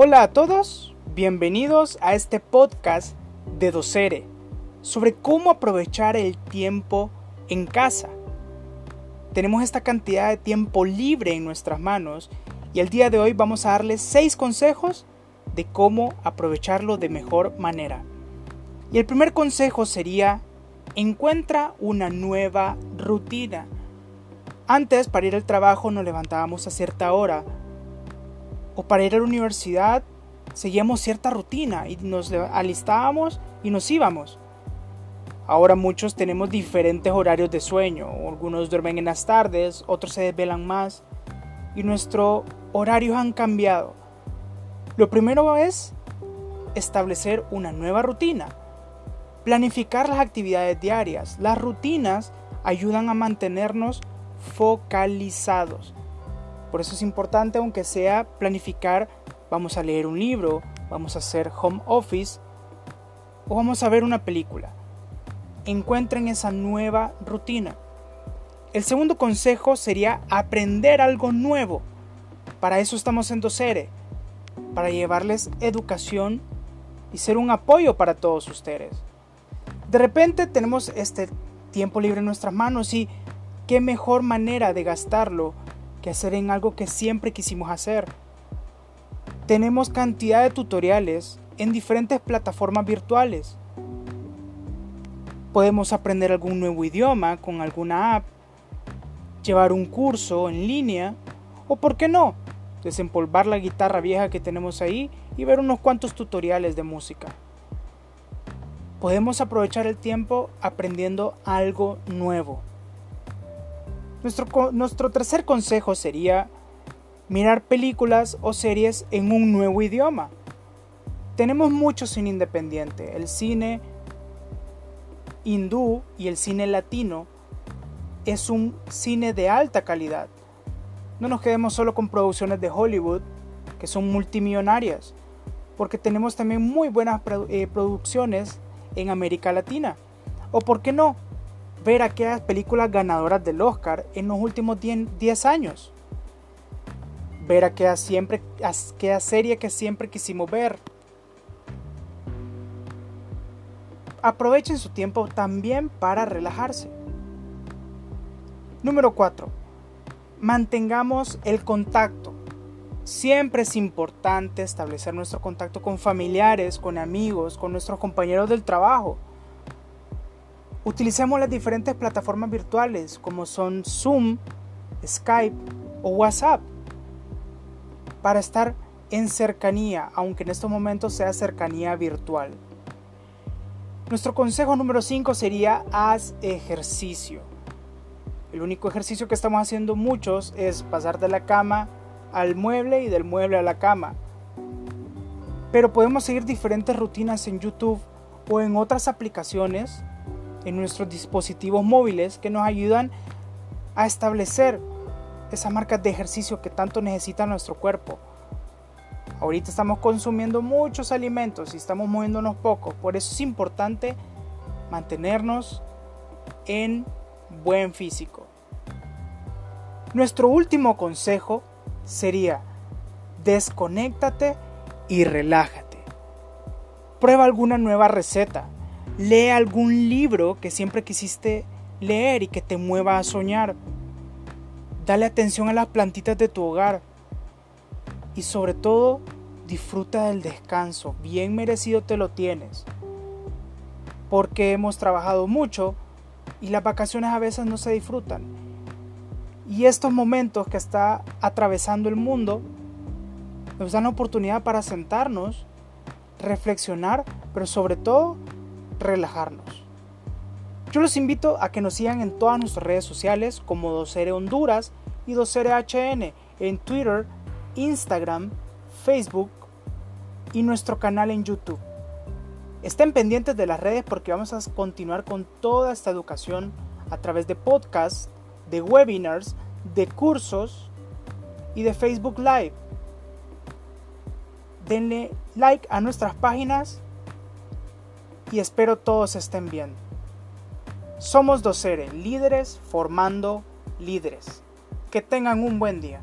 Hola a todos, bienvenidos a este podcast de Docere sobre cómo aprovechar el tiempo en casa. Tenemos esta cantidad de tiempo libre en nuestras manos y el día de hoy vamos a darles 6 consejos de cómo aprovecharlo de mejor manera. Y el primer consejo sería encuentra una nueva rutina. Antes, para ir al trabajo, nos levantábamos a cierta hora. O para ir a la universidad, seguíamos cierta rutina y nos alistábamos y nos íbamos. Ahora muchos tenemos diferentes horarios de sueño. Algunos duermen en las tardes, otros se desvelan más. Y nuestros horarios han cambiado. Lo primero es establecer una nueva rutina. Planificar las actividades diarias. Las rutinas ayudan a mantenernos focalizados. Por eso es importante, aunque sea planificar, vamos a leer un libro, vamos a hacer home office o vamos a ver una película. Encuentren esa nueva rutina. El segundo consejo sería aprender algo nuevo. Para eso estamos en Docere, para llevarles educación y ser un apoyo para todos ustedes. De repente tenemos este tiempo libre en nuestras manos y qué mejor manera de gastarlo hacer en algo que siempre quisimos hacer. Tenemos cantidad de tutoriales en diferentes plataformas virtuales. Podemos aprender algún nuevo idioma con alguna app, llevar un curso en línea o, por qué no, desempolvar la guitarra vieja que tenemos ahí y ver unos cuantos tutoriales de música. Podemos aprovechar el tiempo aprendiendo algo nuevo. Nuestro, tercer consejo sería mirar películas o series en un nuevo idioma. Tenemos mucho cine independiente, el cine hindú y el cine latino es un cine de alta calidad. No nos quedemos solo con producciones de Hollywood, que son multimillonarias, porque tenemos también muy buenas eh, producciones en América Latina. O por qué no, ver aquellas películas ganadoras del Oscar en los últimos 10 años. Ver aquella, serie que siempre quisimos ver. Aprovechen su tiempo también para relajarse. Número 4. Mantengamos el contacto. Siempre es importante establecer nuestro contacto con familiares, con amigos, con nuestros compañeros del trabajo Utilicemos las diferentes plataformas virtuales como son Zoom, Skype o WhatsApp para estar en cercanía, aunque en estos momentos sea cercanía virtual. Nuestro consejo número 5 sería haz ejercicio. El único ejercicio que estamos haciendo muchos es pasar de la cama al mueble y del mueble a la cama. Pero podemos seguir diferentes rutinas en YouTube o en otras aplicaciones en nuestros dispositivos móviles que nos ayudan a establecer esas marcas de ejercicio que tanto necesita nuestro cuerpo. Ahorita estamos consumiendo muchos alimentos y estamos moviéndonos poco, por eso es importante mantenernos en buen físico. Nuestro último consejo sería desconéctate y relájate. Prueba alguna nueva receta. Lee algún libro que siempre quisiste leer y que te mueva a soñar. Dale atención a las plantitas de tu hogar. Y sobre todo, disfruta del descanso. Bien merecido te lo tienes. Porque hemos trabajado mucho y las vacaciones a veces no se disfrutan. Y estos momentos que está atravesando el mundo nos dan la oportunidad para sentarnos, reflexionar, pero sobre todo relajarnos. Yo los invito a que nos sigan en todas nuestras redes sociales como Docere Honduras y Docere HN en Twitter, Instagram, Facebook y nuestro canal en YouTube. Estén pendientes de las redes porque vamos a continuar con toda esta educación a través de podcasts, de webinars, de cursos y de Facebook Live. Denle like a nuestras páginas y espero todos estén bien. Somos Docere, líderes formando líderes. Que tengan un buen día.